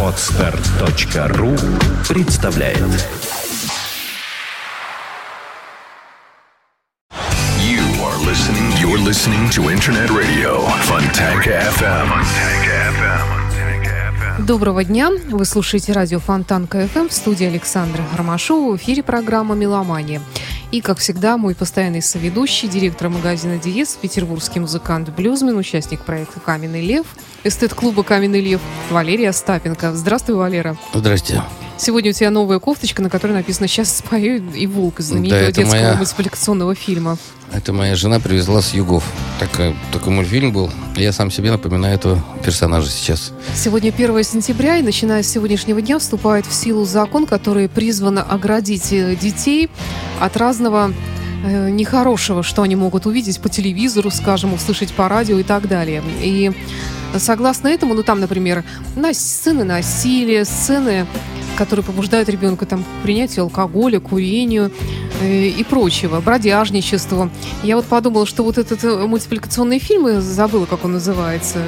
Отстар.ру представляет You are listening. You're listening to Internet Radio Fontanka FM. Доброго дня! Вы слушаете радио Фонтанка ФМ в студии Александра Ромашова. В эфире программа «Меломания». И, как всегда, мой постоянный соведущий, директор магазина «Диез», петербургский музыкант-блюзмен, участник проекта «Каменный лев», эстет-клуба «Каменный лев» Валерия Остапенко. Здравствуй, Валера. Здрасте. Сегодня у тебя новая кофточка, на которой написано «Сейчас спою и волк» из знаменитого Да, детского моя- мультипликационного фильма. Это моя жена привезла с югов. Так, такой мультфильм был. Я сам себе напоминаю этого персонажа сейчас. Сегодня 1 сентября, и начиная с сегодняшнего дня вступает в силу закон, который призван оградить э, детей от разного э, нехорошего, что они могут увидеть по телевизору, скажем, услышать по радио и так далее. И согласно этому, ну там, например, на сцены насилия, сцены которые побуждают ребенка там, к принятию алкоголя, курению э, и прочего, бродяжничеству. Я вот подумала, что вот этот э, мультипликационный фильм, я забыла, как он называется,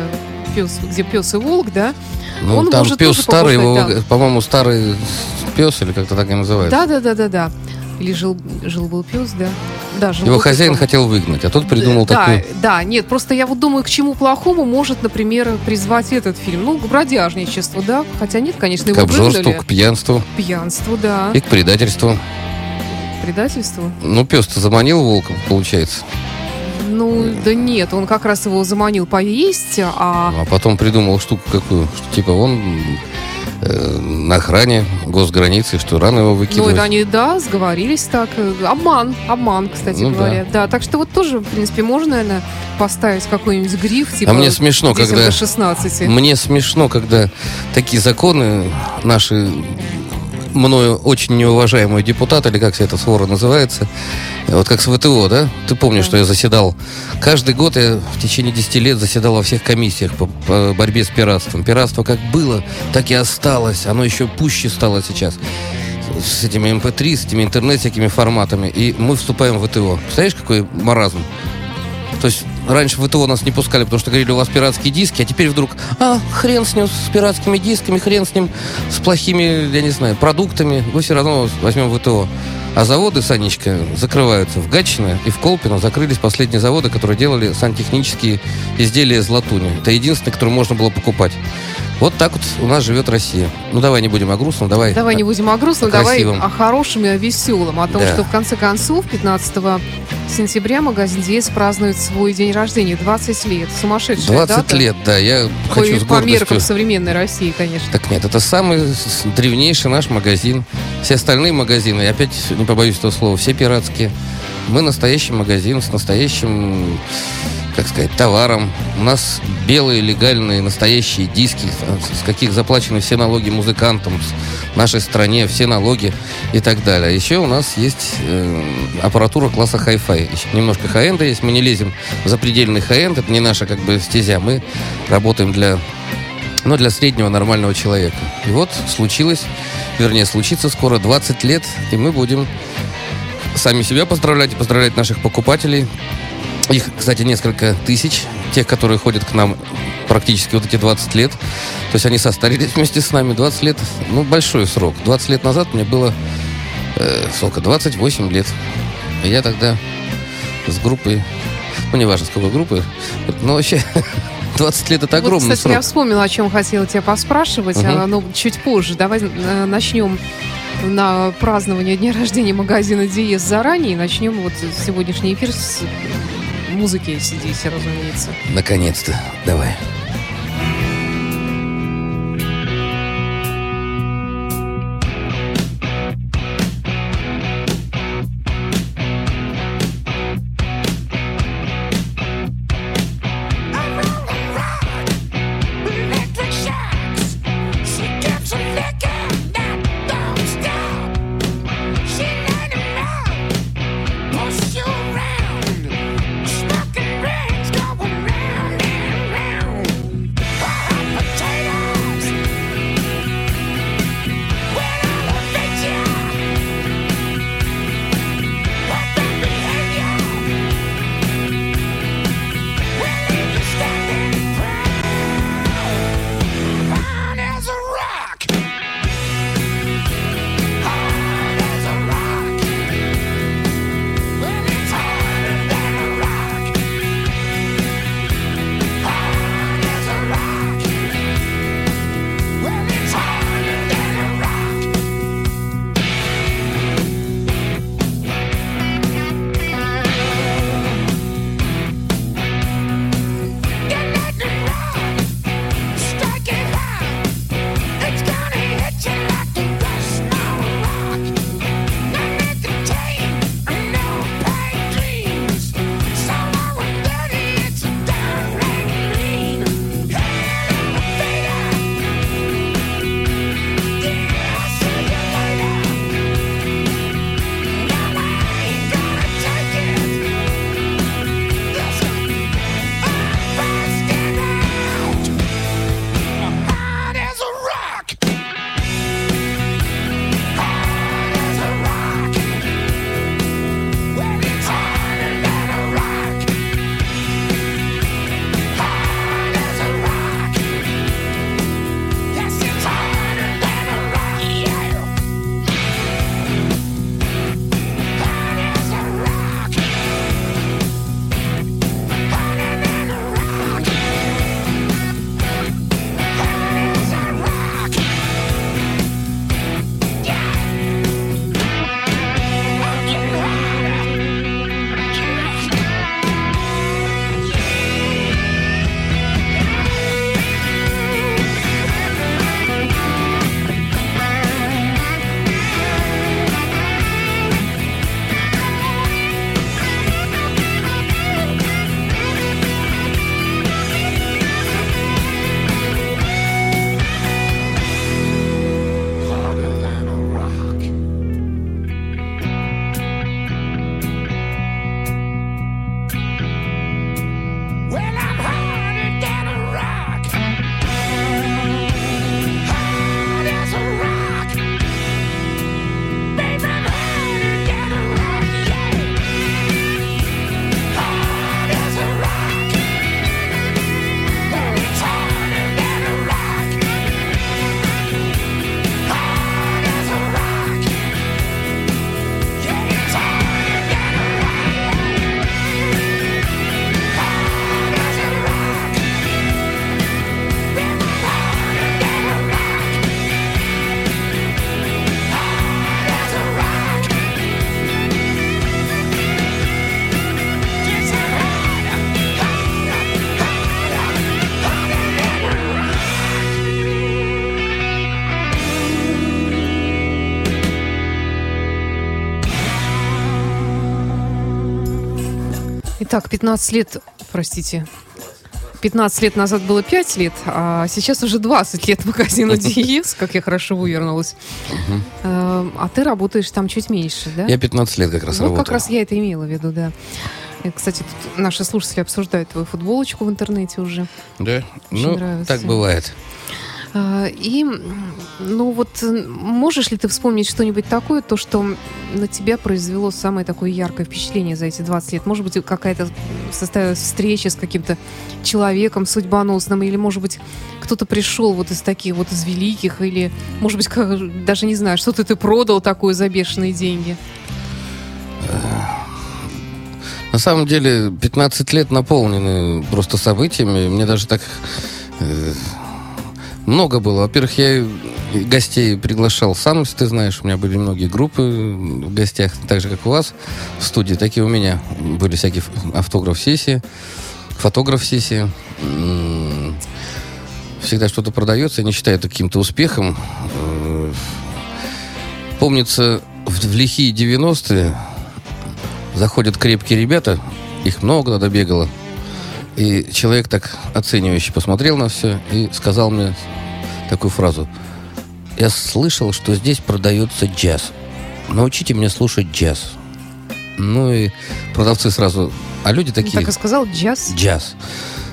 пес, где пес и волк, да? Ну, Он там может пес старый, его, побуждать, по-моему, старый пес, или как-то так и называется. Да, да, да, да, да. Или жил, жил был пес, да. Да, жил Его хозяин пес. хотел выгнать, а тот придумал да, такой... да, нет, просто я вот думаю, к чему плохому может, например, призвать этот фильм. Ну, к бродяжничеству, да, хотя нет, конечно, К его обжорству, выгнали. к пьянству К пьянству, да, и к предательству. к предательству. Ну, пес-то заманил волка, получается. Ну, да нет, он как раз его заманил поесть, а... А потом придумал штуку какую, что типа он э, на охране госграницы, что рано его Ну, выкидывать. это они, да, сговорились так. Обман, обман, кстати Ну, говоря. Да. так что вот тоже, в принципе, можно, наверное, поставить какой-нибудь гриф, типа... А мне смешно, когда- до 16. Мне смешно, когда такие законы наши мною очень неуважаемый депутат, или как вся эта свора называется, вот как с ВТО, да? Ты помнишь, Да. что я заседал? Каждый год я в течение 10 лет заседал во всех комиссиях по, по борьбе с пиратством. Пиратство как было, так и осталось. Оно еще пуще стало сейчас. С этими MP3, с этими интернет, всякими форматами. И мы вступаем в ВТО. Представляешь, какой маразм? То есть раньше в ВТО нас не пускали, потому что говорили, у вас пиратские диски, а теперь вдруг, а, хрен с ним, с пиратскими дисками, хрен с ним, с плохими, я не знаю, продуктами, мы все равно возьмем ВТО. А заводы, Санечка, закрываются. В Гатчино и в Колпино закрылись последние заводы, которые делали сантехнические изделия из латуни. Это единственное, которое можно было покупать. Вот так вот у нас живет Россия. Ну, давай не будем о грустном, давай. Давай не будем о грустном, о давай о хорошем и о веселом. О том, Да. что в конце концов 15 сентября магазин Диез празднует свой день рождения. 20 лет. Сумасшедшая 20 дата. лет, да, я По, хочу с по меркам гордостью... современной России, конечно. Так нет, это самый древнейший наш магазин. Все остальные магазины, я опять не побоюсь этого слова, все пиратские. Мы настоящий магазин с настоящим, как сказать, товаром. У нас белые, легальные, настоящие диски, с каких заплачены все налоги музыкантам, с нашей стране, все налоги и так далее. Еще у нас есть э, аппаратура класса. Еще немножко хай-энда есть. Мы не лезем в запредельный хай-энд, это не наша как бы стезя. Мы работаем для но для среднего нормального человека. И вот случилось, вернее, случится скоро 20 лет, и мы будем сами себя поздравлять и поздравлять наших покупателей. Их, кстати, несколько тысяч, тех, которые ходят к нам практически вот эти 20 лет. То есть они состарились вместе с нами. 20 лет, ну, большой срок. 20 лет назад мне было, э, сколько, 28 лет. И я тогда с группой, ну, неважно, с какой группы, но вообще 20 лет это огромный вот, кстати, срок. я вспомнила, о чем хотела тебя поспрашивать, Мгм. а, но чуть позже. Давай э, начнем на празднование дня рождения магазина Диез заранее начнем вот сегодняшний эфир с музыки ACDC, разумеется. Наконец-то. Давай. Итак, 15 лет, простите, 15 лет назад было 5 лет, а сейчас уже 20 лет магазину Диез, как я хорошо вывернулась. Э, А ты работаешь там чуть меньше, да? Я 15 лет как раз Ну, работаю. как раз я это имела в виду, да. И, Кстати, тут наши слушатели обсуждают твою футболочку в интернете уже. Да? Очень Ну, нравится. так бывает. А, И, ну вот, м, можешь ли ты вспомнить что-нибудь такое, то, что на тебя произвело самое такое яркое впечатление за эти 20 лет? Может быть, какая-то состоялась встреча с каким-то человеком судьбоносным, или, может быть, кто-то пришел вот из таких вот из великих, или, может быть, как- даже не знаю, что-то ты продал такое за бешеные деньги? На самом деле, 15 лет наполнены просто событиями. Мне даже так э, много было. Во-первых, я гостей приглашал сам, если ты знаешь. У меня были многие группы в гостях, так же, как у вас в студии. Такие у меня были всякие автограф-сессии, фотограф-сессии. М, Всегда что-то продается. Я не считаю это каким-то успехом. Э, Помнится, в лихие 90-е заходят крепкие ребята, их много надо бегало. И человек так оценивающе посмотрел на все и сказал мне такую фразу. Я слышал, что здесь продается джаз. Научите меня слушать джаз. Ну и продавцы сразу... А люди такие... Так и сказал, джаз. Джаз.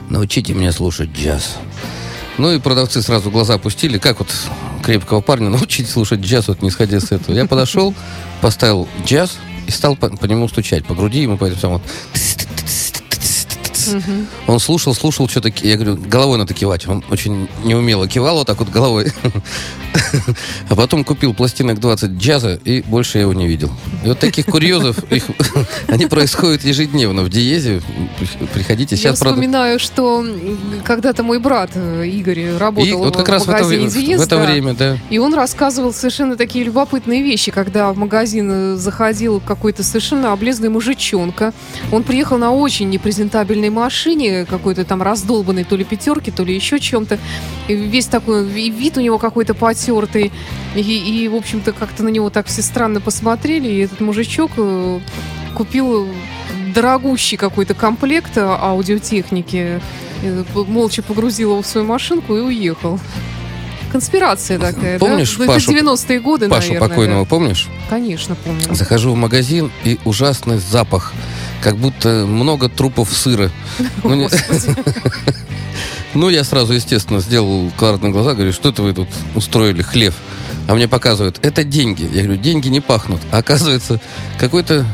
Научите меня слушать джаз. Ну и продавцы сразу глаза опустили. Как вот крепкого парня научить слушать джаз, вот не сходя с этого. Я подошел, поставил джаз и стал по, по нему стучать, по груди ему по этому Мгм. Он слушал, слушал, что-то... Я говорю, головой надо кивать. Он очень неумело кивал вот так вот головой. А потом купил пластинок 20 джаза, и больше я его не видел. И вот таких курьезов, их, они происходят ежедневно в Диезе. Приходите. Я Сейчас, правда, вспоминаю, что м, когда-то мой брат э, Игорь работал И вот как раз в в это, Диез, в это да. время, да. И он рассказывал совершенно такие любопытные вещи, когда в магазин э, заходил какой-то совершенно облезлый мужичонка. Он приехал на очень непрезентабельной машине, какой-то там раздолбанной то ли пятерки, то ли еще чем-то. И весь такой, и вид у него какой-то потертый. И, и, в общем-то, как-то на него так все странно посмотрели. И этот мужичок э, купил дорогущий какой-то комплект аудиотехники. Э, Молча погрузил его в свою машинку и уехал. Конспирация такая, Помнишь да? Пашу- 90-е годы, Пашу наверное. покойного да. помнишь? Конечно, помню. Захожу в магазин, и ужасный запах. Как будто много трупов сыра. Ну, Ну, я сразу, естественно, сделал квадратные глаза, говорю, что это вы тут устроили, хлев? А мне показывают, это деньги. Я говорю, деньги не пахнут. А оказывается, какой-то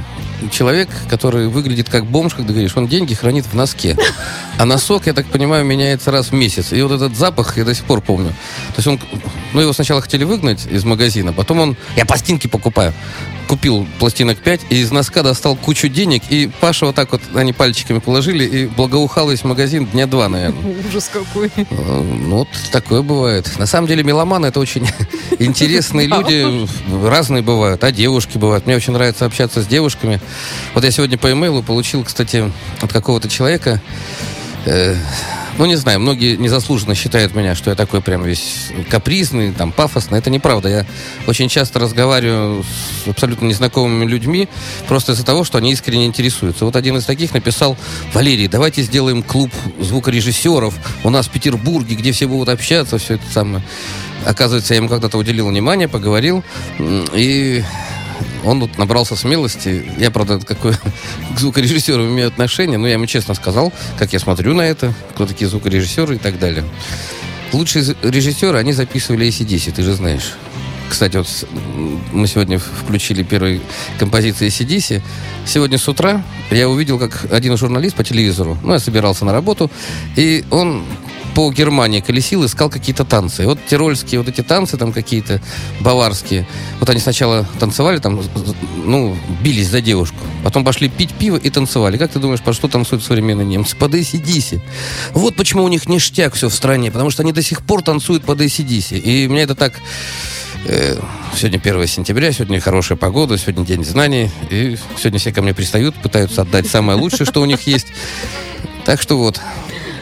человек, который выглядит как бомж, когда говоришь, он деньги хранит в носке. А носок, я так понимаю, меняется раз в месяц. И вот этот запах я до сих пор помню. То есть он, ну, его сначала хотели выгнать из магазина, потом он, я пластинки покупаю. Купил пластинок 5 и из носка достал кучу денег, и Паша вот так вот, они пальчиками положили, и благоухал весь магазин дня два, наверное. Ужас какой. Э, Ну, вот такое бывает. На самом деле меломаны это очень интересные люди, разные бывают, а девушки бывают. Мне очень нравится общаться с девушками. Вот я сегодня по имейлу получил, кстати, от какого-то человека, э, ну, не знаю, многие незаслуженно считают меня, что я такой прям весь капризный, там, пафосный. Это неправда. Я очень часто разговариваю с абсолютно незнакомыми людьми просто из-за того, что они искренне интересуются. Вот один из таких написал, Валерий, давайте сделаем клуб звукорежиссеров у нас в Петербурге, где все будут общаться, все это самое. Оказывается, я ему когда-то уделил внимание, поговорил, и он вот набрался смелости. Я, правда, какой к звукорежиссеру имею отношение, но я ему честно сказал, как я смотрю на это, кто такие звукорежиссеры и так далее. Лучшие режиссеры, они записывали ACDC, ты же знаешь. Кстати, вот мы сегодня включили первые композиции ACDC. Сегодня с утра я увидел, как один журналист по телевизору, ну, я собирался на работу, и он по Германии колесил, искал какие-то танцы. И вот тирольские вот эти танцы там какие-то, баварские. Вот они сначала танцевали там, ну, бились за девушку. Потом пошли пить пиво и танцевали. Как ты думаешь, по что танцуют современные немцы? Под ACDC. Вот почему у них ништяк все в стране, потому что они до сих пор танцуют под ACDC. И меня это так... э, Сегодня 1 сентября, сегодня хорошая погода, сегодня день знаний. И сегодня все ко мне пристают, пытаются отдать самое лучшее, что у них есть. Так что вот.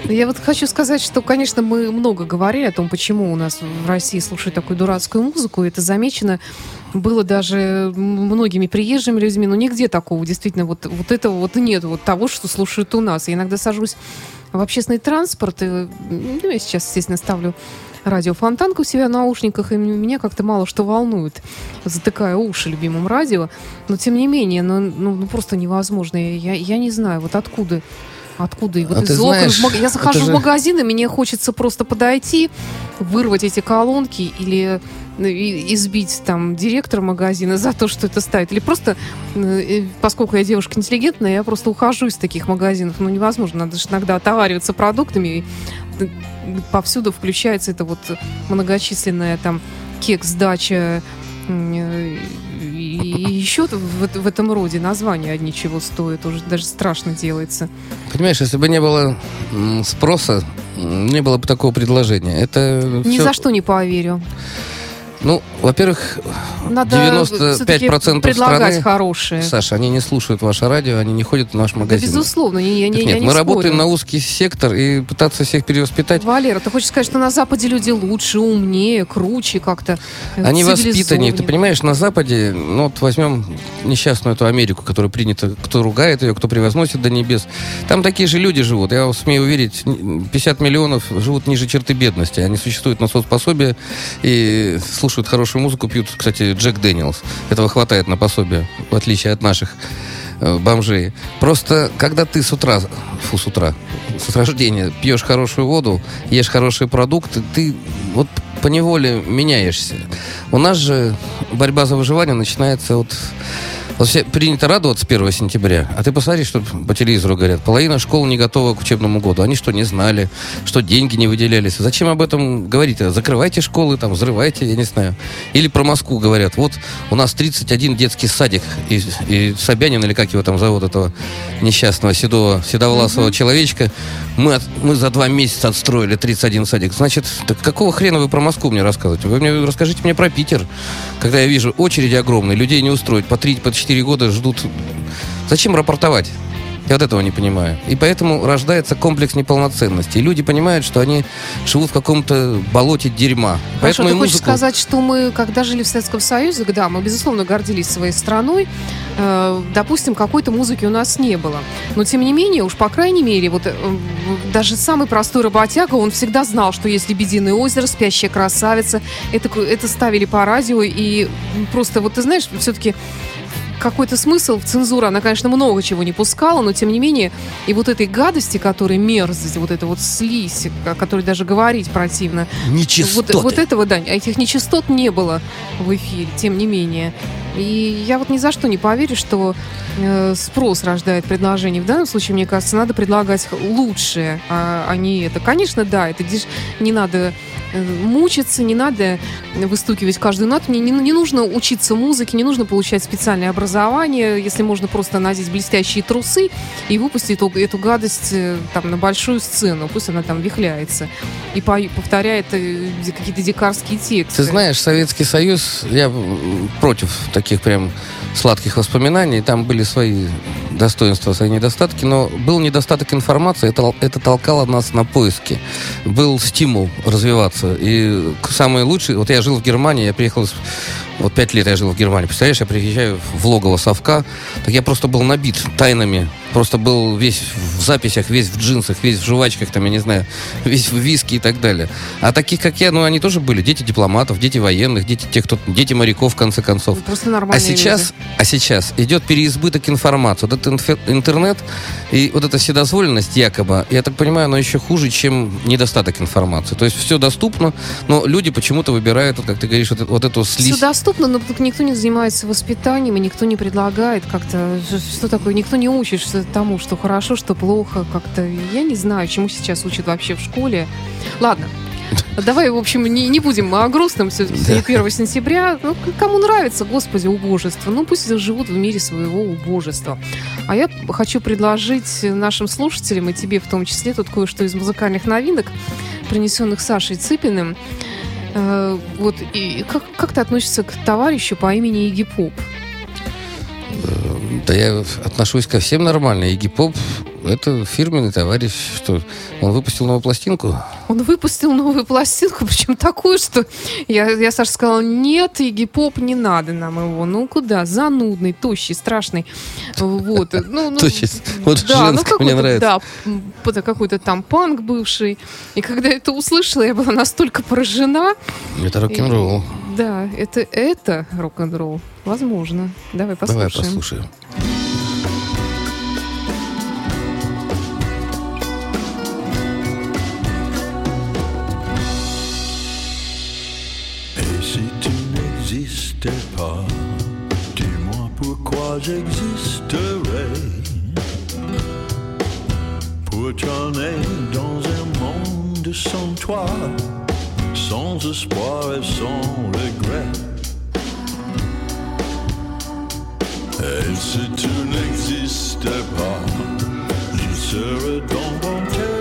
Я вот хочу сказать, что, конечно, мы много говорили о том, почему у нас в России слушают такую дурацкую музыку. Это замечено было даже многими приезжими людьми, но нигде такого действительно вот, вот этого вот нет, вот того, что слушают у нас. Я иногда сажусь в общественный транспорт, и, ну, я сейчас, естественно, ставлю радиофонтанку у себя в наушниках, и меня как-то мало что волнует, затыкая уши любимым радио. Но, тем не менее, ну, ну, ну, просто невозможно. Я, я не знаю, вот откуда Откуда? И вот А из ты окон знаешь, в маг- Я захожу же- в магазин, и мне хочется просто подойти, вырвать эти колонки или ну, избить там директора магазина за то, что это ставит. Или просто, э, поскольку я девушка интеллигентная, я просто ухожу из таких магазинов. Ну, невозможно. Надо же иногда отовариваться продуктами. И э, повсюду включается это вот многочисленная там кекс, дача, э, и еще в, в этом роде названия одни чего стоят, уже даже страшно делается. Понимаешь, если бы не было спроса, не было бы такого предложения. Это Ни всё- за что не поверю. Ну, во-первых, Надо все-таки 95% предлагать страны, хорошее. Саша, они не слушают ваше радио, они не ходят в наш Да, магазин. безусловно, не, я, не- Так я нет, не мы спорю. работаем на узкий сектор и пытаться всех перевоспитать. Валера, ты хочешь сказать, что на Западе люди лучше, умнее, круче как-то? э, Они воспитаннее. Ты понимаешь, на Западе, ну вот возьмем несчастную эту Америку, которая принята, кто ругает ее, кто превозносит до небес. Там такие же люди живут. Я смею уверить, 50 миллионов живут ниже черты бедности. Они существуют на соцпособие и слушают хорошую музыку, пьют, кстати, Джек Дэниелс. Этого хватает на пособие, в отличие от наших э, бомжей. Просто, когда ты с утра, фу, с утра, с рождения пьешь хорошую воду, ешь хорошие продукты, ты вот поневоле меняешься. У нас же борьба за выживание начинается от... Вот все принято радоваться 1 сентября, а ты посмотри, что по телевизору говорят. Половина школ не готова к учебному году. Они что, не знали, что деньги не выделялись? Зачем об этом говорить? Закрывайте школы, там, взрывайте, я не знаю. Или про Москву говорят. Вот у нас 31 детский садик, и, и Собянин, или как его там зовут, этого несчастного седого, седовласого человечка, мы, от- мы за два месяца отстроили 31 садик. Значит, так какого хрена вы про Москву мне рассказываете? Вы мне расскажите мне про Питер, когда я вижу очереди огромные, людей не устроить, по 3, по 4 года ждут. Зачем рапортовать? Я вот этого не понимаю. И поэтому рождается комплекс неполноценности. И люди понимают, что они живут в каком-то болоте дерьма. Хорошо, Поэтому ты и хочешь музыку... сказать, что мы, когда жили в Советском Союзе, да, мы, безусловно, гордились своей страной. Э, допустим, какой-то музыки у нас не было. Но, тем не менее, уж по крайней мере, вот э, даже самый простой работяга, он всегда знал, что есть «Лебединое озеро», «Спящая красавица». Это, это ставили по радио, и просто, вот ты знаешь, все-таки какой-то смысл в цензуру. Она, конечно, много чего не пускала, но тем не менее, и вот этой гадости, которая мерзость, вот эта вот слизь, о которой даже говорить противно. Вот, вот этого, да, этих нечистот не было в эфире, тем не менее. И я вот ни за что не поверю, что э, спрос рождает предложение. В данном случае, мне кажется, надо предлагать лучшее, а, а не это. Конечно, да, это деш- не надо мучиться, не надо выстукивать каждую ноту. Мне не, не нужно учиться музыке, не нужно получать специальное образование, если можно просто надеть блестящие трусы и выпустить эту, эту гадость э, там на большую сцену. Пусть она там вихляется и по- повторяет э, какие-то дикарские тексты. Ты знаешь, Советский Союз, я против таких прям сладких воспоминаний. Там были свои достоинства, свои недостатки, но был недостаток информации, это, это толкало нас на поиски. Был стимул развиваться. И самый лучший, вот я жил в Германии, я приехал из вот пять лет я жил в Германии. Представляешь, я приезжаю в логово совка, так я просто был набит тайнами. Просто был весь в записях, весь в джинсах, весь в жвачках, там, я не знаю, весь в виски и так далее. А таких, как я, ну, они тоже были. Дети дипломатов, дети военных, дети тех, кто... Дети моряков, в конце концов. Просто нормальные А сейчас, а сейчас идет переизбыток информации. Вот этот интернет и вот эта вседозволенность якобы, я так понимаю, она еще хуже, чем недостаток информации. То есть все доступно, но люди почему-то выбирают, вот как ты говоришь, вот, эту- вот эту слизь. Все доступно, но никто не занимается воспитанием, и никто не предлагает как-то, что- что такое, никто не учит что тому, что хорошо, что плохо, как-то, я не знаю, чему сейчас учат вообще в школе. Ладно, давай, в общем, не, не будем о грустном, все-таки Да. 1 сентября, ну, кому нравится, господи, убожество, ну, пусть живут в мире своего убожества. А я хочу предложить нашим слушателям, и тебе в том числе, тут кое-что из музыкальных новинок, принесенных Сашей Цыпиным, Э, вот и как, как ты относишься к товарищу по имени Игги Поп? Да я отношусь ко всем нормально. Игги Поп это фирменный товарищ. Что, он выпустил новую пластинку? Он выпустил новую пластинку, причем такую, что я, я Саша сказала, нет, Игги Поп, не надо нам его. Ну куда? Занудный, тощий, страшный. Вот. Ну, ну, Тощий. Вот да, ну мне нравится. Да, какой-то там панк бывший. И когда это услышала, я была настолько поражена. Это рок-н-ролл. Да, это, это рок-н-ролл. Возможно. Давай послушаем. Давай послушаем. Et si tu n'existais pas, dis-moi pourquoi j'existerais. Pour t'emmener dans un monde sans toi, sans espoir et sans regret. Elle se tenait, n'existait pas. Il serait donc bon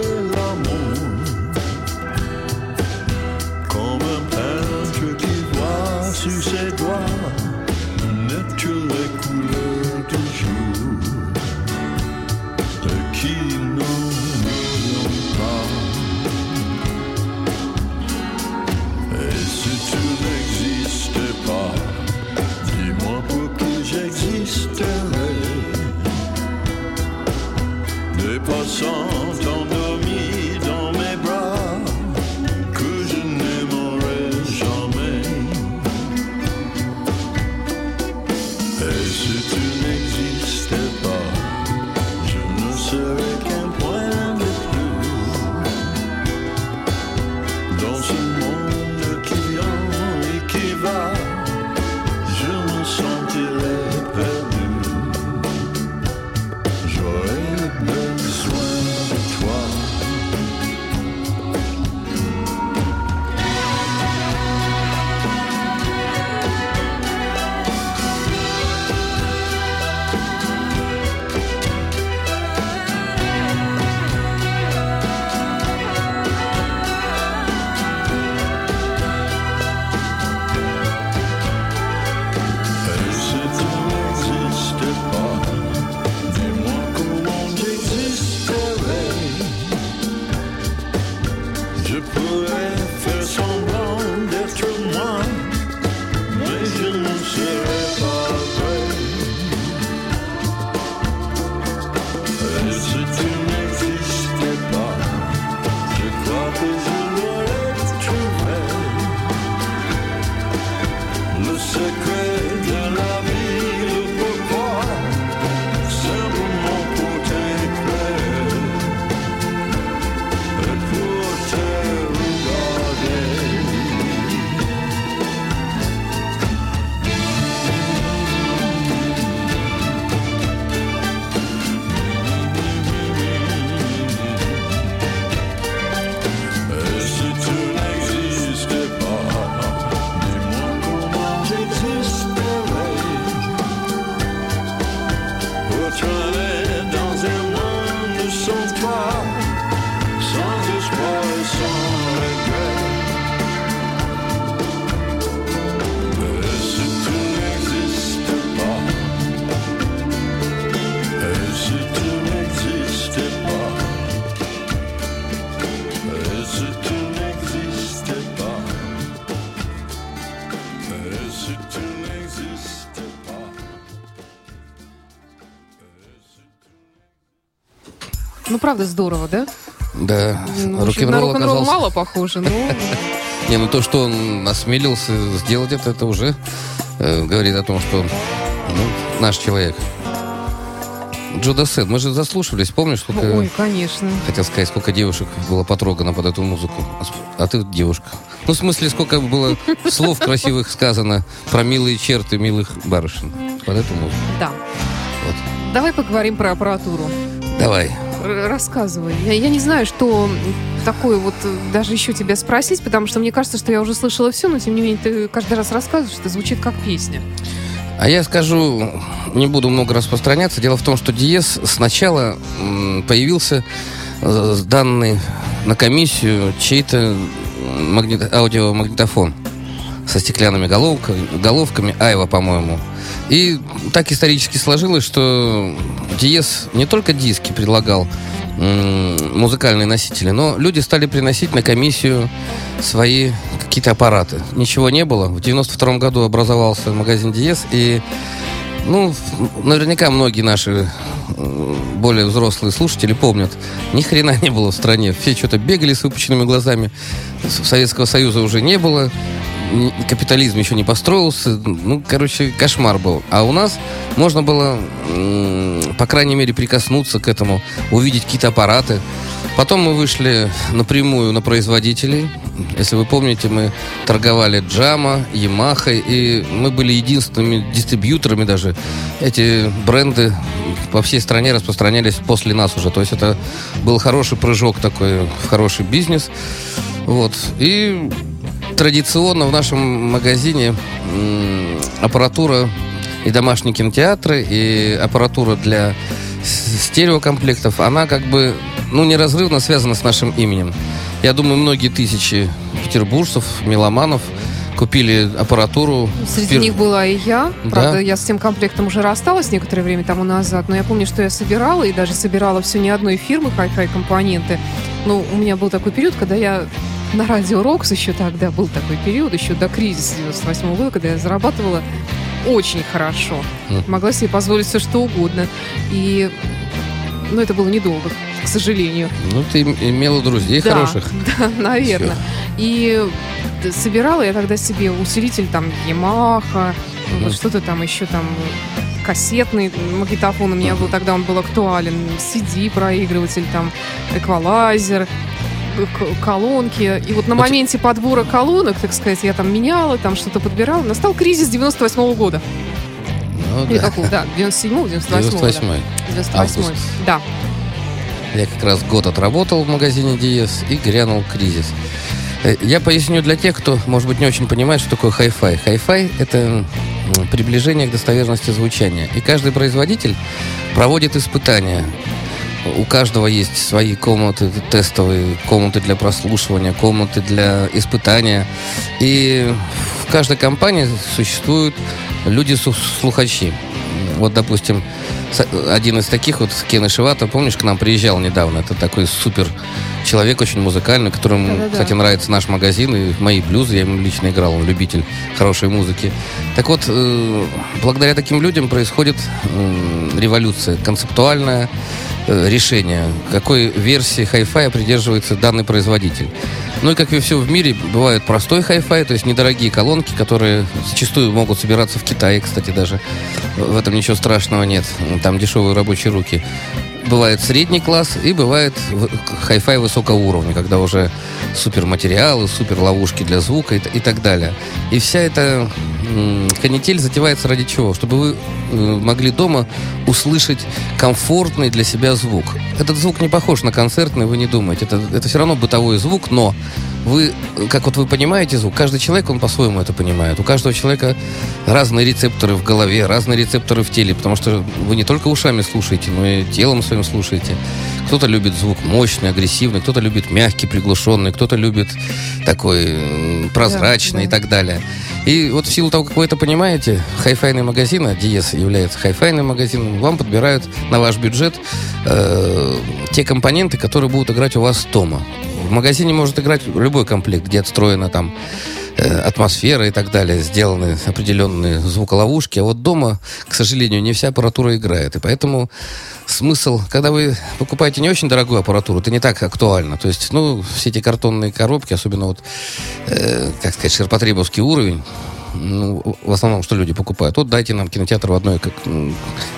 j'existerais. Des passants правда, здорово, да? Да, Ну, рок-н-ролл оказался... мало похоже, но Не, ну то, что он осмелился сделать это, это уже э, говорит о том, что ну, наш человек. Джо Дассен, мы же заслушивались, помнишь, сколько... Ой, конечно. Хотел сказать, сколько девушек было потрогано под эту музыку. А А ты девушка. Ну, в смысле, сколько было слов красивых сказано про милые черты милых барышень под эту музыку. Да. Вот. Давай поговорим про аппаратуру. Давай. Рассказывай. Я, я не знаю, что такое вот э, даже еще тебя спросить, потому что мне кажется, что я уже слышала все, но тем не менее ты каждый раз рассказываешь, это звучит как песня. А я скажу, не буду много распространяться. Дело в том, что Диез сначала появился э, сданный на комиссию чей-то магнит- аудиомагнитофон. со стеклянными головками, головками Айва, по-моему. И так исторически сложилось, что Диез не только диски предлагал музыкальные носители, но люди стали приносить на комиссию свои какие-то аппараты. Ничего не было. В 92 году образовался магазин Диез, и ну, наверняка многие наши более взрослые слушатели помнят, ни хрена не было в стране. Все что-то бегали с выпученными глазами. Советского Союза уже не было. Капитализм еще не построился. Ну, короче, кошмар был. А у нас можно было, по крайней мере, прикоснуться к этому, увидеть какие-то аппараты. Потом мы вышли напрямую на производителей. Если вы помните, мы торговали Джама, Ямаха, и мы были единственными дистрибьюторами даже. Эти бренды по всей стране распространялись после нас уже. То есть это был хороший прыжок такой в хороший бизнес. Вот. И традиционно в нашем магазине аппаратура и домашние кинотеатры, и аппаратура для стереокомплектов, она как бы, ну, неразрывно связана с нашим именем. Я думаю, многие тысячи петербуржцев, меломанов купили аппаратуру. Среди Пер- них была и я. Правда, Да. я с тем комплектом уже рассталась некоторое время тому назад, но я помню, что я собирала, и даже собирала все не одной фирмы Hi-Fi компоненты. Ну, у меня был такой период, когда я на радио Рокс еще тогда был такой период, еще до кризиса 98 года, когда я зарабатывала очень хорошо. Мгм. Могла себе позволить все что угодно. И, ну, это было недолго, к сожалению. Ну, ты им- имела друзей Да, хороших. Да, наверное. И д- собирала я тогда себе усилитель там Ямаха, Мгм. вот что-то там еще там кассетный магнитофон у меня был тогда он был актуален CD проигрыватель там эквалайзер колонки и вот на те- моменте подбора колонок так сказать я там меняла там что-то подбирала настал кризис 98 года Ну, или да. какого да 97 98 98 98 Август. да Я как раз год отработал в магазине Диес и грянул кризис. Э, Я поясню для тех, кто, может быть, не очень понимает, что такое хай-фай. Хай-фай — это приближение к достоверности звучания. И каждый производитель проводит испытания. У каждого есть свои комнаты тестовые, комнаты для прослушивания, комнаты для испытания. И в каждой компании существуют люди-слухачи. Вот, допустим, один из таких вот, Кен Ишивата, помнишь, к нам приезжал недавно. Это такой супер человек, очень музыкальный, которому, Да-да-да. кстати, нравится наш магазин и мои блюзы. Я ему лично играл, он любитель хорошей музыки. Так вот, э, благодаря таким людям происходит революция концептуальная, э, решение, какой версии хай-фая придерживается данный производитель. Ну и как и все в мире, бывает простой хай-фай, то есть недорогие колонки, которые зачастую могут собираться в Китае, кстати, даже. В этом ничего страшного нет. Там дешевые рабочие руки. Бывает средний класс и бывает хай-фай высокого уровня, когда уже супер материалы, супер ловушки для звука и, и так далее. И вся эта канитель затевается ради чего? Чтобы вы э, могли дома услышать комфортный для себя звук. Этот звук не похож на концертный, вы не думаете. Это, это все равно бытовой звук, но вы, э, как вот вы понимаете звук, каждый человек, он по-своему это понимает. У каждого человека разные рецепторы в голове, разные рецепторы в теле, потому что вы не только ушами слушаете, но и телом своим слушаете. Кто-то любит звук мощный, агрессивный, кто-то любит мягкий, приглушенный, кто-то любит такой м, прозрачный Да, да. и так далее. И вот в силу того, как вы это понимаете, хай-файный магазин, а Диез является хай-файным магазином, вам подбирают на ваш бюджет э, те компоненты, которые будут играть у вас дома. В магазине может играть любой комплект, где отстроена там э, атмосфера и так далее, сделаны определенные звуколовушки, а вот дома, к сожалению, не вся аппаратура играет. И поэтому смысл, когда вы покупаете не очень дорогую аппаратуру, это не так актуально. То есть, ну, все эти картонные коробки, особенно вот, э, как сказать, ширпотребовский уровень, ну, в основном, что люди покупают? Вот дайте нам кинотеатр в одной как,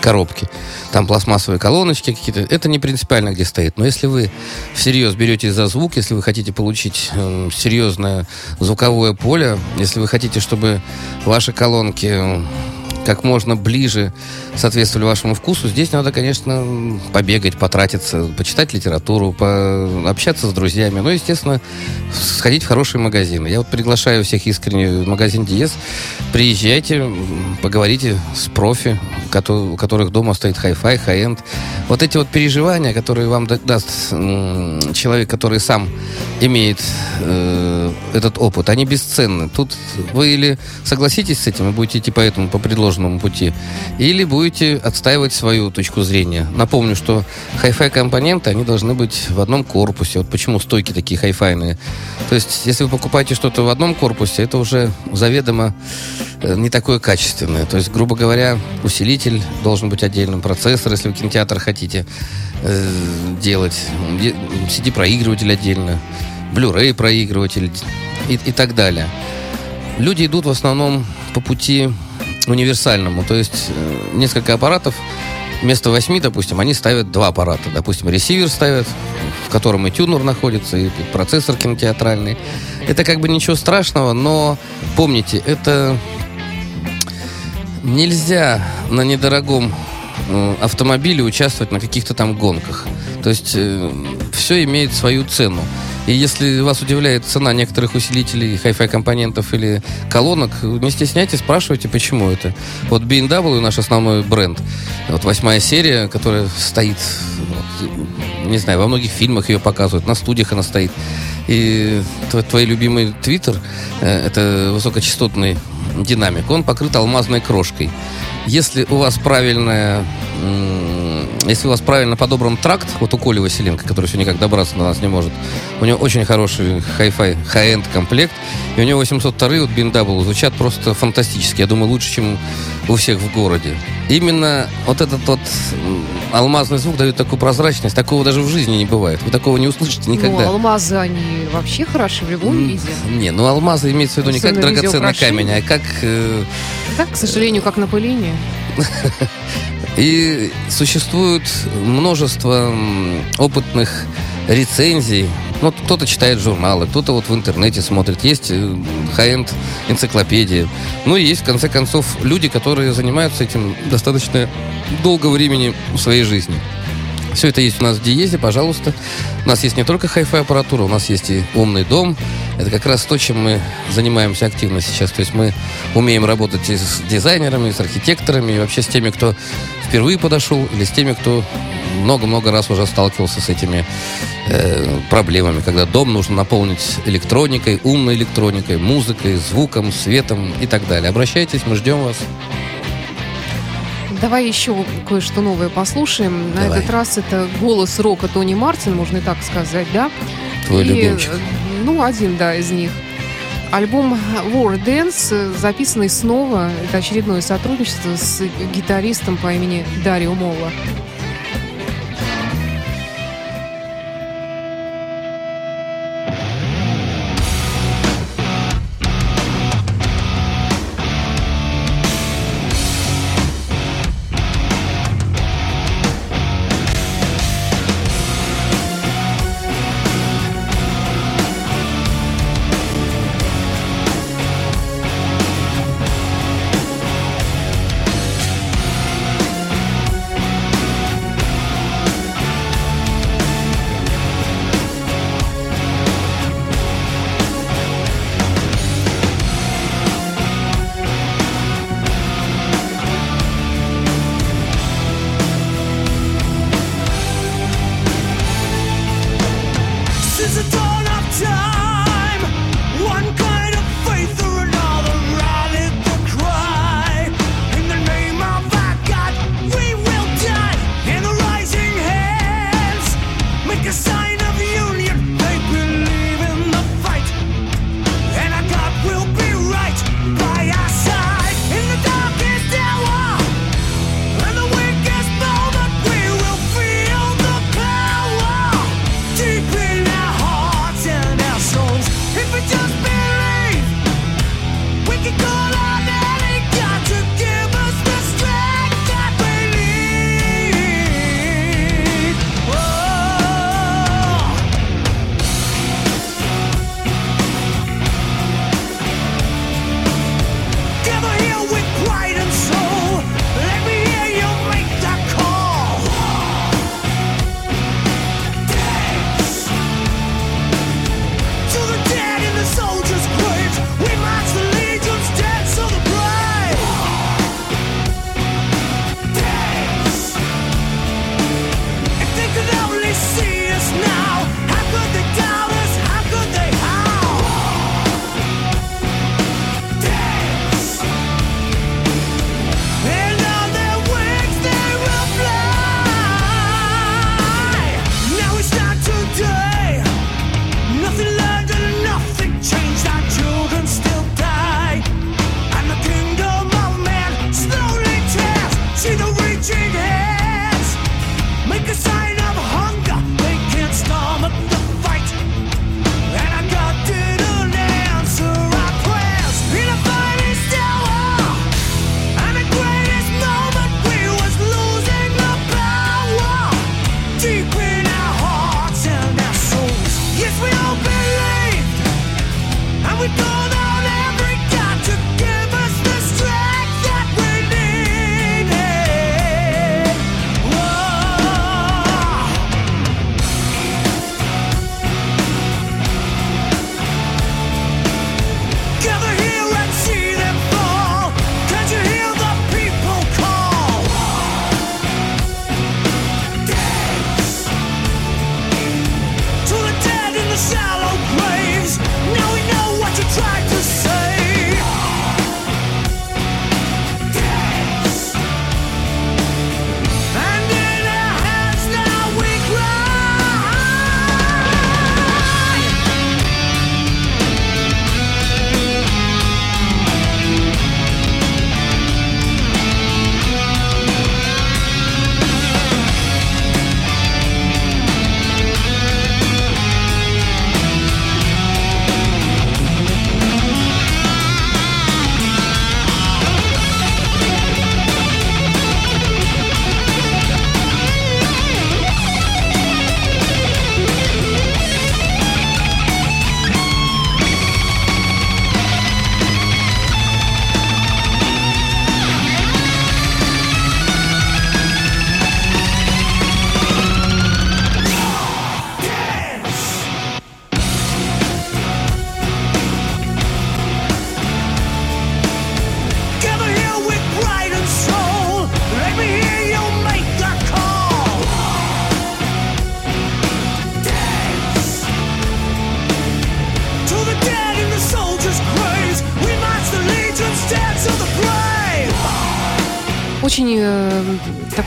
коробке. Там пластмассовые колоночки какие-то. Это не принципиально, где стоит. Но если вы всерьез беретесь за звук, если вы хотите получить м, серьезное звуковое поле, если вы хотите, чтобы ваши колонки как можно ближе соответствовали вашему вкусу, здесь надо, конечно, побегать, потратиться, почитать литературу, пообщаться с друзьями. Ну, естественно, сходить в хорошие магазины. Я вот приглашаю всех искренне в магазин Диез. Приезжайте, поговорите с профи, у которых дома стоит хай-фай, хай-энд. Вот эти вот переживания, которые вам да- даст человек, который сам имеет э, этот опыт, они бесценны. Тут вы или согласитесь с этим и будете идти по этому, по предложенному пути, или будете отстаивать свою точку зрения. Напомню, что хай-фай компоненты, они должны быть в одном корпусе. Вот почему стойки такие хай-файные. То есть, если вы покупаете что-то в одном корпусе, это уже заведомо э, не такое качественное. То есть, грубо говоря, усилитель должен быть отдельным, процессор, если вы кинотеатр хотите э, делать, CD-проигрыватель отдельно, Blu-ray проигрыватель и, и так далее. Люди идут в основном по пути универсальному, то есть э, несколько аппаратов вместо восьми, допустим, они ставят два аппарата. Допустим, ресивер ставят, в котором и тюнер находится, и процессор кинотеатральный. Это как бы ничего страшного, но помните, это нельзя на недорогом э, автомобиле участвовать на каких-то там гонках. То есть все имеет свою цену. И если вас удивляет цена некоторых усилителей, хай-фай компонентов или колонок, не стесняйтесь, спрашивайте, почему это. Вот B&W наш основной бренд. Вот восьмая серия, которая стоит, вот, не знаю, во многих фильмах ее показывают, на студиях она стоит. И тв- твой любимый твитер, э, это высокочастотный динамик, он покрыт алмазной крошкой. Если у вас правильная если у вас правильно подобран тракт, вот у Коли Василенко, который все никак добраться до нас не может, у него очень хороший хай-фай, хай-энд комплект, и у него 802 от BMW звучат просто фантастически. Я думаю, лучше, чем у всех в городе. Именно вот этот вот алмазный звук дает такую прозрачность, такого даже в жизни не бывает. Вы такого не услышите никогда. Ну, алмазы, они вообще хороши в любом виде. Не, ну алмазы имеется в виду не как драгоценный камень, а как э, Так, к сожалению, как напыление. И существует множество опытных рецензий. Ну, кто-то читает журналы, кто-то вот в интернете смотрит. Есть э, хай-энд энциклопедия. Ну и есть, в конце концов, люди, которые занимаются этим достаточно долго времени в своей жизни. Все это есть у нас в Диезе, пожалуйста. У нас есть не только хай-фай аппаратура, у нас есть и умный дом. Это как раз то, чем мы занимаемся активно сейчас. То есть мы умеем работать и с дизайнерами, и с архитекторами, и вообще с теми, кто впервые подошел, или с теми, кто много-много раз уже сталкивался с этими э, проблемами, когда дом нужно наполнить электроникой, умной электроникой, музыкой, звуком, светом и так далее. Обращайтесь, мы ждем вас. Давай еще кое-что новое послушаем. На Давай. этот раз это голос рока Тони Мартин, можно и так сказать, да? Твой И, любимчик. Ну, один, да, из них. Альбом War Dance, записанный снова, это очередное сотрудничество с гитаристом по имени Дарио Молла.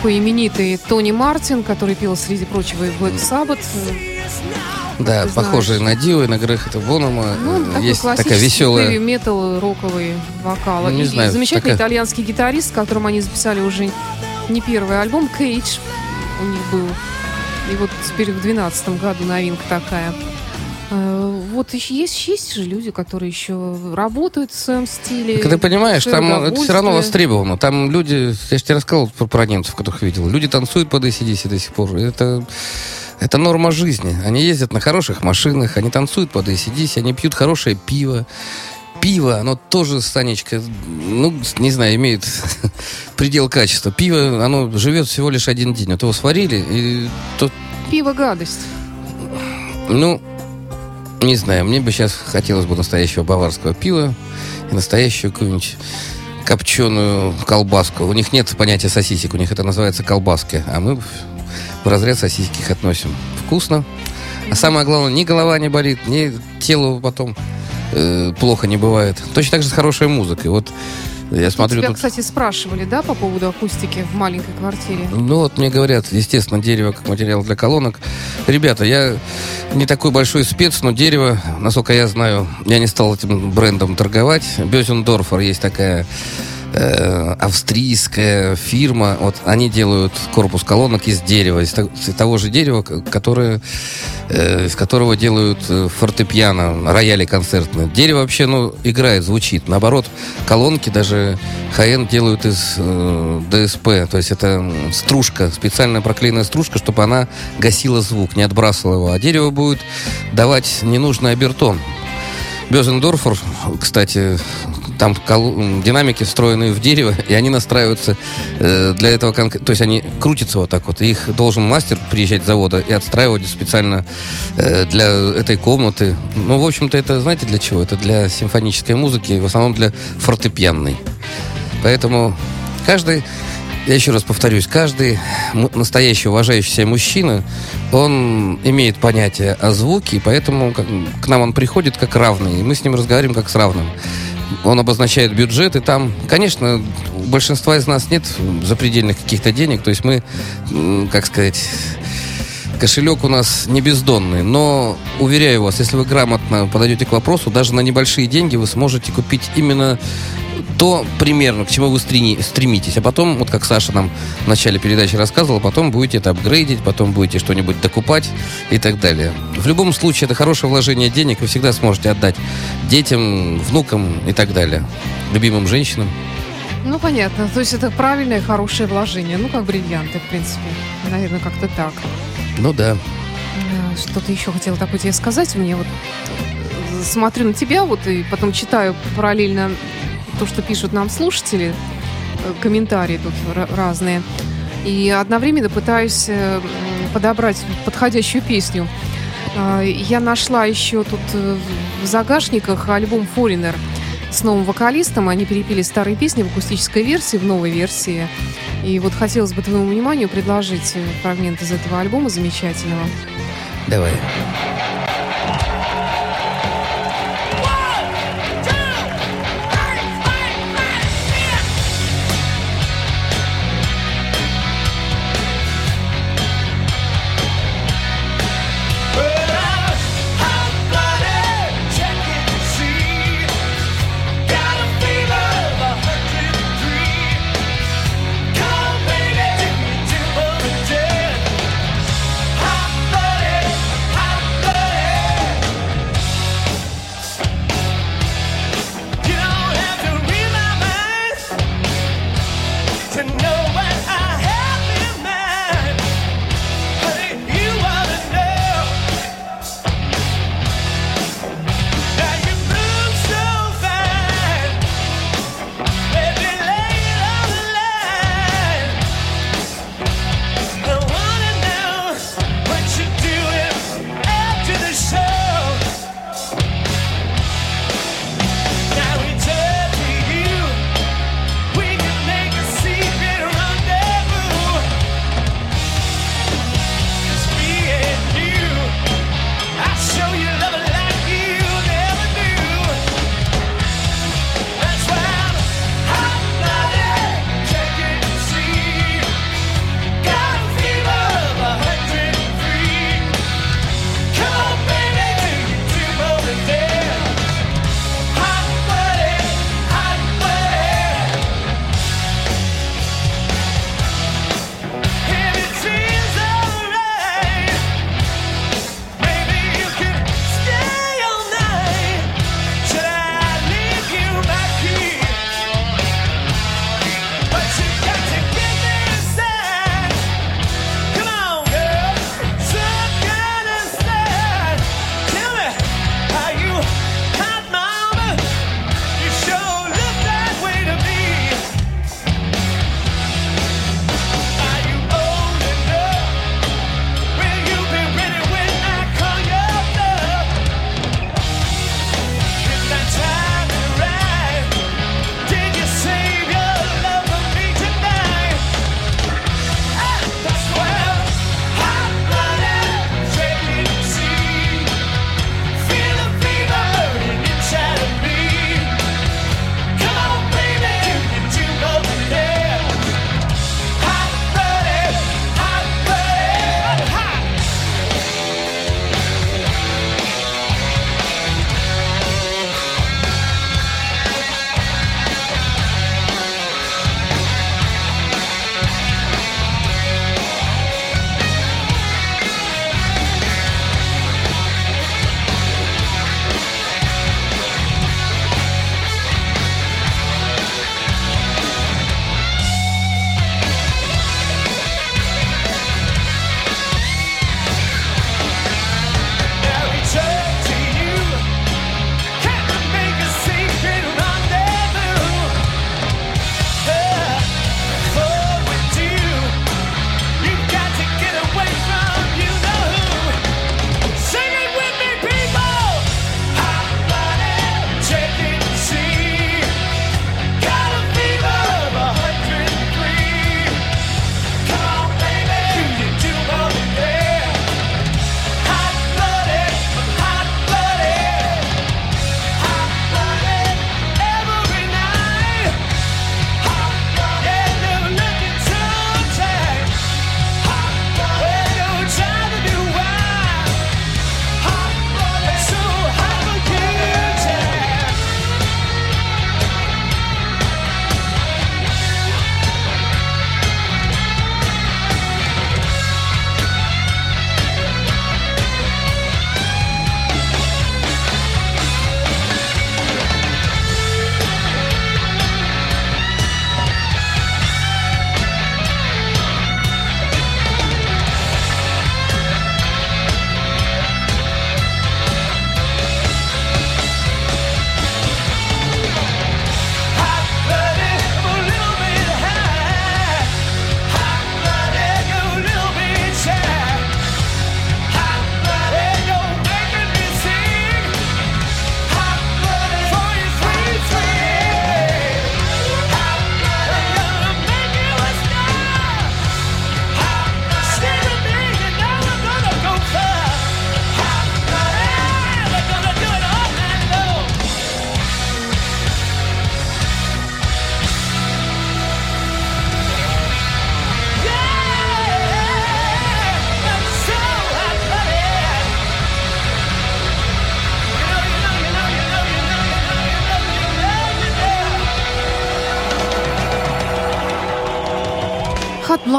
Такой именитый Тони Мартин, который пел, среди прочего, и Black Sabbath. Да, похожие на Дио и на Грэхэта Бонома. Ну, Э, такой Есть такая классический веселая... метал роковый вокал. Ну, не И знаю, замечательный такая- итальянский гитарист, с которым они записали уже не первый альбом, Кейдж у них был. И вот теперь в 2012 году новинка такая. Э, Вот еще есть, есть же люди, которые еще работают в своем стиле. Так ты понимаешь, там это все равно востребовано. Там люди, я же тебе рассказывал про, про немцев, которых видел. Люди танцуют под ACDC до сих пор. Это, это норма жизни. Они ездят на хороших машинах, они танцуют под ACDC, они пьют хорошее пиво. Пиво, оно тоже, Санечка, ну, не знаю, имеет предел качества. Пиво, оно живет всего лишь один день. Вот его сварили, и то, Пиво гадость. ну, не знаю, мне бы сейчас хотелось бы настоящего баварского пива и настоящую какую-нибудь копченую колбаску. У них нет понятия сосисек, у них это называется колбаски, а мы в разряд сосиски их относим. Вкусно. А самое главное, ни голова не болит, ни телу потом э, плохо не бывает. Точно так же с хорошей музыкой. Вот я смотрю Тебя, тут... кстати, спрашивали, да, по поводу акустики в маленькой квартире? Ну вот мне говорят, естественно, дерево как материал для колонок. Ребята, я не такой большой спец, но дерево, насколько я знаю, я не стал этим брендом торговать. Бёзендорфер есть такая э, австрийская фирма. Вот они делают корпус колонок из дерева, из, то- из того же дерева, которое, э, из которого делают э, фортепиано, рояли концертные. Дерево вообще, ну, играет, звучит. Наоборот, колонки даже хай делают из э, ДСП, то есть это стружка, специальная проклеенная стружка, чтобы она гасила звук, не отбрасывала его. А дерево будет давать ненужный обертон. Бёзендорфер, кстати, там динамики встроены в дерево, и они настраиваются э, для этого конкретно. То есть они крутятся вот так вот. И их должен мастер приезжать с завода и отстраивать специально э, для этой комнаты. Ну, в общем-то, это знаете для чего? Это для симфонической музыки, в основном для фортепианной. Поэтому каждый, я еще раз повторюсь, каждый настоящий уважающий себя мужчина, он имеет понятие о звуке, и поэтому к нам он приходит как равный, и мы с ним разговариваем как с равным. Он обозначает бюджет, и там, конечно, у большинства из нас нет запредельных каких-то денег, то есть мы, как сказать, кошелек у нас не бездонный, но уверяю вас, если вы грамотно подойдете к вопросу, даже на небольшие деньги вы сможете купить именно то примерно, к чему вы стремитесь. А потом, вот как Саша нам в начале передачи рассказывала, потом будете это апгрейдить, потом будете что-нибудь докупать и так далее. В любом случае, это хорошее вложение денег, вы всегда сможете отдать детям, внукам и так далее. Любимым женщинам. Ну, понятно. То есть это правильное, хорошее вложение. Ну, как бриллианты, в принципе. Наверное, как-то так. Ну да. Э, Что-то еще хотела такое тебе сказать. Мне вот э, смотрю на тебя вот и потом читаю параллельно то, что пишут нам слушатели, э, комментарии тут ра- разные. И одновременно пытаюсь э, подобрать подходящую песню. А, Я нашла еще тут э, в загашниках альбом Foreigner с новым вокалистом. Они перепели старые песни в акустической версии, в новой версии. И вот хотелось бы твоему вниманию предложить фрагмент из этого альбома замечательного. Давай.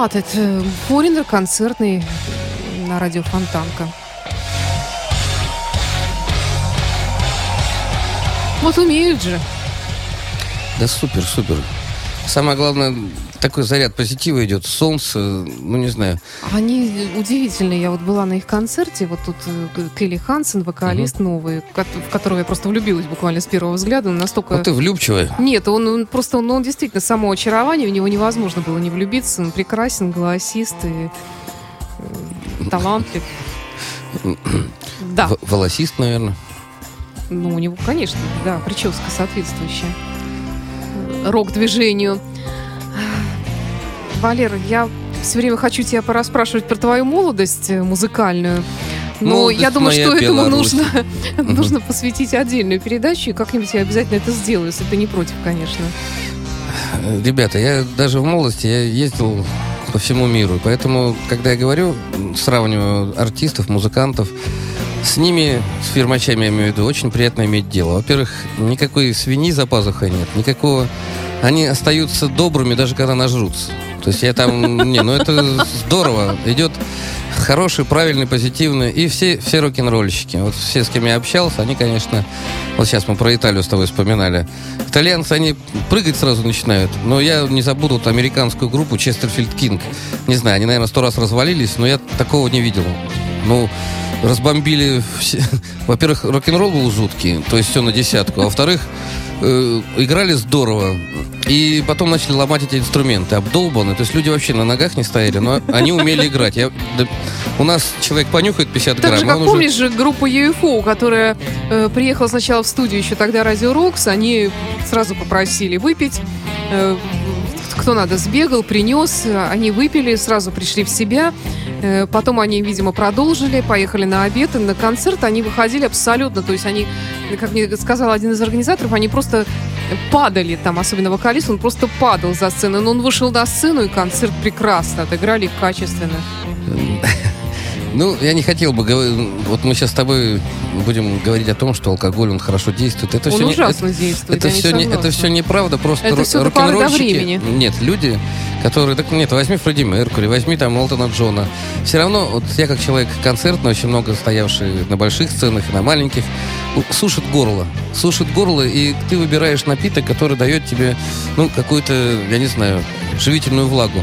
Э, Форинер концертный на радио Фонтанка. Вот умеют же. Да супер, супер. Самое главное, такой заряд позитива идет, солнце, ну не знаю. Они удивительные. Я вот была на их концерте. Вот тут э, Келли Хансен, вокалист новый, ко- в которого я просто влюбилась буквально с первого взгляда. Он настолько... Вот ты влюбчивая. Нет, он, он просто, ну, он действительно само очарование, в него невозможно было не влюбиться. Он прекрасен, голосист и э, талантлив. Да, В- волосист, наверное. ну, у него, конечно, да, прическа соответствующая рок-движению. Валера, я все время хочу тебя порасспрашивать про твою молодость э, музыкальную. Но Молодость я думаю, что этому Беларусь. нужно, нужно посвятить отдельную передачу, и как-нибудь я обязательно это сделаю, если ты не против, конечно. Ребята, я даже в молодости я ездил по всему миру. Поэтому, когда я говорю, сравниваю артистов, музыкантов, с ними, с фирмачами, я имею в виду, очень приятно иметь дело. Во-первых, никакой свиньи за пазухой нет, никакого... Они остаются добрыми, даже когда нажрутся. То есть я там... Не, ну это здорово. Идет хороший, правильный, позитивный. И все, все рок-н-ролльщики. Вот все, с кем я общался, они, конечно... Вот сейчас мы про Италию с тобой вспоминали. Итальянцы, они прыгать сразу начинают. Но я не забуду вот американскую группу Честерфилд Кинг. Не знаю, они, наверное, сто раз развалились, но я такого не видел. Ну, разбомбили все. Во-первых, рок-н-ролл был жуткий, то есть все на десятку. А во-вторых, э, играли здорово. И потом начали ломать эти инструменты, обдолбаны. То есть люди вообще на ногах не стояли, но они умели играть. Я- да, у нас человек понюхает 50 Так грамм, же, как он уже- помнишь же группу UFO, которая э, приехала сначала в студию еще тогда Радио Рокс, они сразу попросили выпить. Э, кто надо, сбегал, принес, они выпили, сразу пришли в себя. Э, Потом они, видимо, продолжили, поехали на обед, и на концерт они выходили абсолютно, то есть они, как мне сказал один из организаторов, они просто падали там, особенно вокалист, он просто падал за сцену, но он вышел на сцену, и концерт прекрасно, отыграли качественно. Ну, я не хотел бы говорить... Вот мы сейчас с тобой будем говорить о том, что алкоголь, он хорошо действует. Это он все ужасно не, действует, это, не все не, это все неправда, просто Это ро- всё до поры до рок-н-ролльщики- времени. Нет, люди, которые... Так нет, возьми Фредди Меркури, возьми там Молтона Джона. Все равно, вот я как человек концертный, очень много стоявший на больших сценах и на маленьких, сушит горло. Сушит горло, и ты выбираешь напиток, который дает тебе, ну, какую-то, я не знаю, живительную влагу.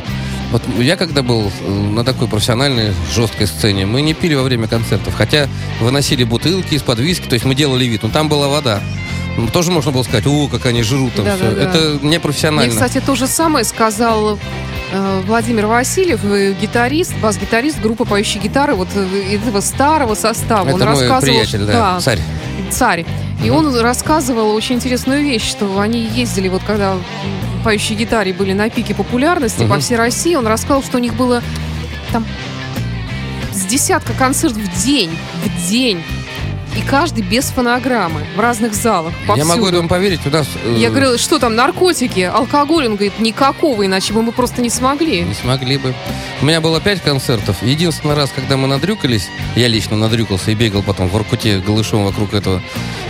Вот я когда был э, на такой профессиональной жесткой сцене, мы не пили во время концертов, хотя выносили бутылки из-под виски, то есть мы делали вид, но там была вода. Тоже можно было сказать, о, как они жрут там все. Да-да-да. Это не Мне, профессионально. кстати, то же самое сказал э, Владимир Васильев, э, гитарист, бас-гитарист группы «Поющие гитары» вот этого старого состава. Это он мой рассказывал, приятель, да, царь. царь. И он рассказывал очень интересную вещь, что они ездили, вот когда «Поющие гитары» были на пике популярности по Мгм. всей России, он рассказал, что у них было там с десятка концертов в день, в день. И каждый без фонограммы, в разных залах, Я могу повсюду. этому поверить. У нас, э, Я говорила, что там, наркотики, алкоголь? Он говорит, никакого, иначе бы мы просто не смогли. Не смогли бы. У меня было пять концертов. Единственный раз, когда мы надрюкались, я лично надрюкался и бегал потом в Воркуте голышом вокруг этого.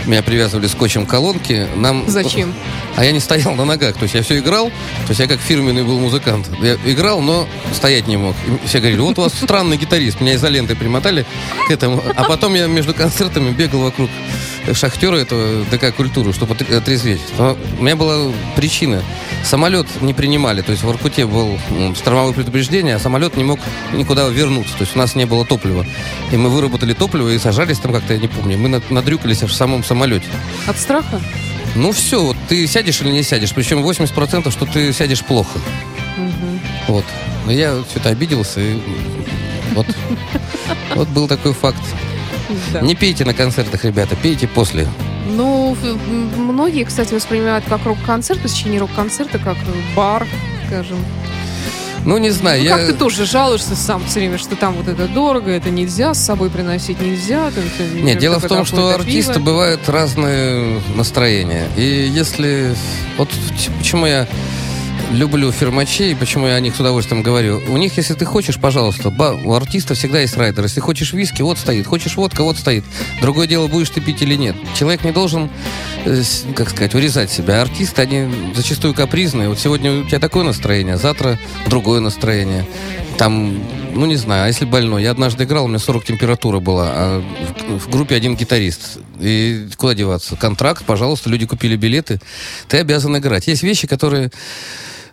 Меня привязывали скотчем к колонке. Нам... Зачем? А я не стоял на ногах. То есть я все играл. То есть я как фирменный был музыкант. Я играл, но стоять не мог. И все говорили, вот у вас странный гитарист. Меня изолентой примотали к этому. А потом я между концертами бегал вокруг шахтера этого ДК культуры, чтобы отре- отрезветь. Но у меня была причина. Самолет не принимали. То есть в Воркуте был штормовое предупреждение, а самолет не мог никуда вернуться. То есть у нас не было топлива. И мы выработали топливо и сажались там как-то, я не помню. Мы над- надрюкались в самом самолете. От страха? Ну все, вот ты сядешь или не сядешь. Причем 80% что ты сядешь плохо. Мгм. Вот. Но я что-то обиделся и вот, вот был такой факт. Да. Не пейте на концертах, ребята, пейте после. Ну, многие, кстати, воспринимают как рок-концерт, посещение рок-концерта, как э, бар, скажем. Ну, не знаю, Ну, я... как ты тоже жалуешься сам все время, что там вот это дорого, это нельзя, с собой приносить нельзя. там всё, Нет, дело в том, что артиста бывают разные настроения. И если... Вот почему я люблю фермачей, почему я о них с удовольствием говорю. У них, если ты хочешь, пожалуйста, ба- у артиста всегда есть райдер. Если хочешь виски, вот стоит. Хочешь водка, вот стоит. Другое дело, будешь ты пить или нет. Человек не должен, э, как сказать, урезать себя. Артисты, они зачастую капризные. Вот сегодня у тебя такое настроение, а завтра другое настроение. Там, ну не знаю, а если больной? Я однажды играл, у меня 40 температура была, а в, в группе один гитарист. И куда деваться? Контракт, пожалуйста, люди купили билеты. Ты обязан играть. Есть вещи, которые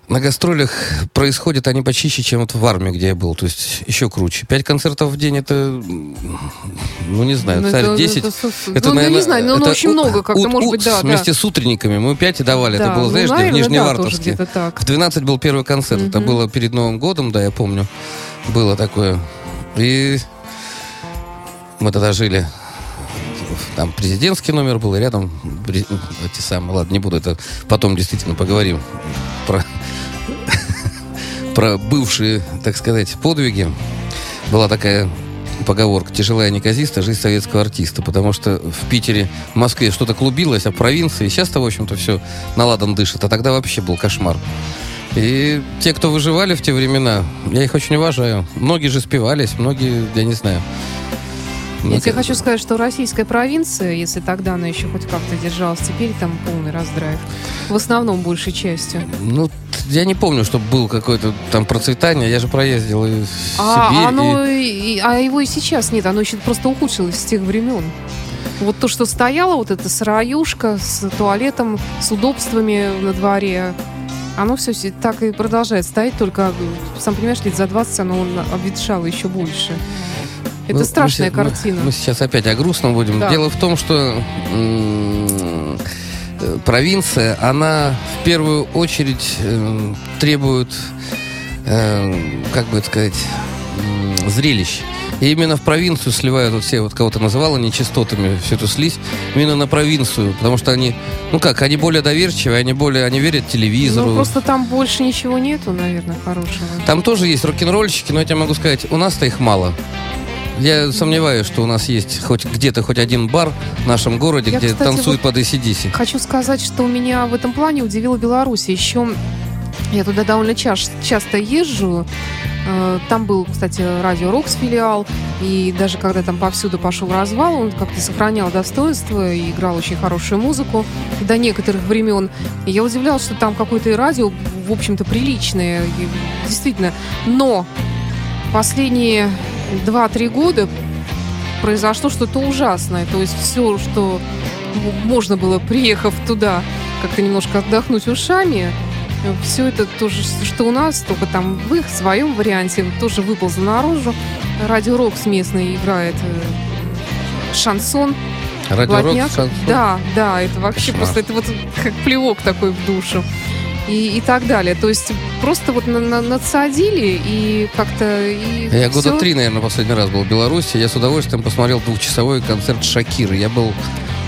на гастролях происходят, они почище, чем вот в армии, где я был. То есть еще круче. Пять концертов в день это, ну не знаю, Ну, царь это- 10. это со- ну, я не знаю, но ну, это очень у- много как-то, ут- может ут быть, да, Вместе да. с утренниками мы пять и давали. Да, это было, ну, знаешь, в наверное, да, тоже Нижневартовске. где-то так. В 12 был первый концерт. Это было перед Новым годом, да, я помню. Было такое. И мы тогда жили там президентский номер был, и рядом эти самые, ладно, не буду это, потом действительно поговорим про, про бывшие, так сказать, подвиги. Была такая поговорка «Тяжелая неказиста, жизнь советского артиста», потому что в Питере, в Москве что-то клубилось, а в провинции сейчас-то, в общем-то, все наладан дышит, а тогда вообще был кошмар. И те, кто выживали в те времена, я их очень уважаю. Многие же спивались, многие, я не знаю. Я Ну, тебе хочу сказать, что российская провинция, если тогда она еще хоть как-то держалась, теперь там полный раздрайв. В основном, большей частью. Ну, я не помню, чтобы был какое-то там процветание. Я же проездил и в А, Сибирь. оно и- и- а его и сейчас нет, оно еще просто ухудшилось с тех времен. Вот то, что стояло, вот эта сыроюшка с туалетом, с удобствами на дворе, оно все так и продолжает стоять, только, сам понимаешь, лет за 20 оно обветшало еще больше. Это Ну, мы страшная мы- картина. Мы, сейчас опять о грустном будем. Да. Дело в том, что провинция, она в первую очередь э, требует, э, как бы это сказать, м, зрелищ. И именно в провинцию сливают вот все, вот кого ты называла нечистотами, всю эту слизь, именно на провинцию, потому что они, ну как, они более доверчивые, они более, они верят телевизору. Ну, просто там больше ничего нету, наверное, хорошего. Там тоже есть рок-н-ролльщики, но я тебе могу сказать, у нас-то их мало. Я сомневаюсь, что у нас есть хоть где-то хоть один бар в нашем городе, Я, где кстати, танцуют под ACDC. Хочу сказать, что меня в этом плане удивила Беларусь. Еще я туда довольно чаш- часто езжу. Э, Там был, кстати, радио Рокс филиал. И даже когда там повсюду пошел развал, он как-то сохранял достоинство и играл очень хорошую музыку до некоторых времен. И я удивлялась, что там какое-то радио, в общем-то, приличное. И Действительно. Но последние 2-3 года произошло что-то ужасное. То есть все, что можно было, приехав туда, как-то немножко отдохнуть ушами, все это тоже, что у нас, только там в их своем варианте, тоже выползло наружу. Радио Рокс местный играет э, шансон. Радио Рок, Блатняк. шансон. Да, да, это вообще Кошмар. просто, это вот как плевок такой в душу. И, и так далее. То есть просто вот на- на- надсадили и как-то... И Я года всё. три, наверное, последний раз был в Беларуси. Я с удовольствием посмотрел двухчасовой концерт Шакиры. Я был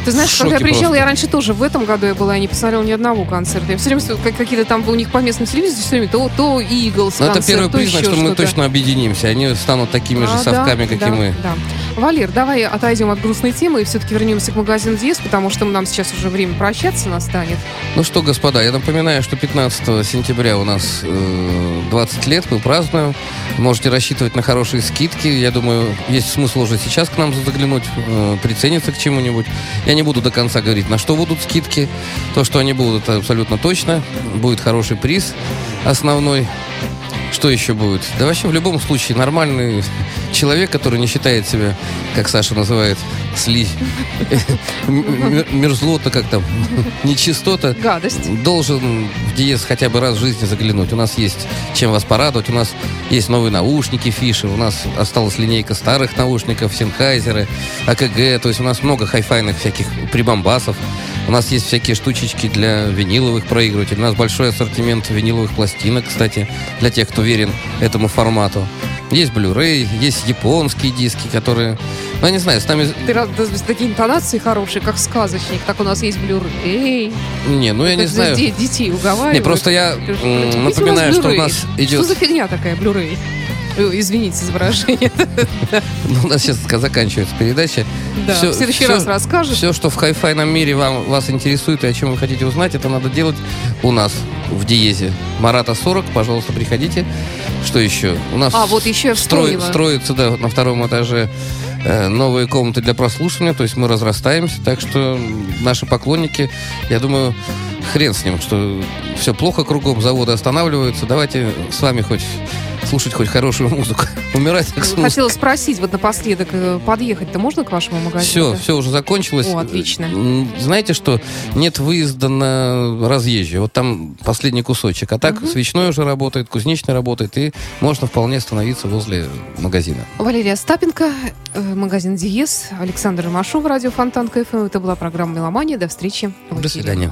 Ты знаешь, когда я приезжала, просто. я раньше тоже в этом году я была, я не посмотрела ни одного концерта. Я все время как- какие-то там у них по местным телевизору все время то, то Но Ну, это концерт, первый признак, еще что мы точно объединимся. Они станут такими же А, совками, да, как да, и мы. Да. Валер, давай отойдем от грустной темы и все-таки вернемся к магазину Диес, потому что нам сейчас уже время прощаться настанет. Ну что, господа, я напоминаю, что 15 сентября у нас э, 20 лет, мы празднуем. Можете рассчитывать на хорошие скидки. Я думаю, есть смысл уже сейчас к нам заглянуть, э, прицениться к чему-нибудь. Я не буду до конца говорить, на что будут скидки. То, что они будут, это абсолютно точно. Будет хороший приз основной. Что еще будет? Да вообще в любом случае нормальный человек, который не считает себя, как Саша называет, слизь, мерзлота, как там, нечистота, Гадость. должен в Диез хотя бы раз в жизни заглянуть. У нас есть чем вас порадовать. У нас есть новые наушники Fisher. У нас осталась линейка старых наушников, Sennheiser, АКГ. То есть у нас много хайфайных всяких прибамбасов. У нас есть всякие штучечки для виниловых проигрывателей. У нас большой ассортимент виниловых пластинок, кстати, для тех, кто верен этому формату. Есть Blu-ray, есть японские диски, которые... Ну, я не знаю, с нами... Ты с такие интонации хорошие, как сказочник. Так у нас есть Blu-ray. Не, ну я не знаю. де- Детей уговаривают. Не, просто я Говорят, м, «Купите у нас напоминаю, что у Blu-ray». нас идет... Что за фигня такая, Blu-ray? Э, Извините за выражение. Ну, У нас сейчас заканчивается передача. Да, в следующий раз расскажешь. Все, что в хай-файном мире вам, вас интересует и о чем вы хотите узнать, это надо делать у нас в Диезе. Марата 40, пожалуйста, приходите. Что еще? У нас А, вот еще строй- строятся да, на втором этаже э, новые комнаты для прослушивания, то есть мы разрастаемся, так что наши поклонники, я думаю, хрен с ним, что все плохо кругом, заводы останавливаются, давайте с вами хоть слушать хоть хорошую музыку. Умирать так с музыкой. Хотела спросить вот напоследок, э, подъехать-то можно к вашему магазину? Все, все уже закончилось. О, отлично. Знаете что? Нет выезда на разъезжие. Вот там последний кусочек. А так свечной уже работает, кузнечный работает, и можно вполне остановиться возле магазина. Валерия Остапенко, э, магазин Диез, Александр Ромашов, радио Фонтан КФМ. Это была программа «Меломания». До встречи До свидания.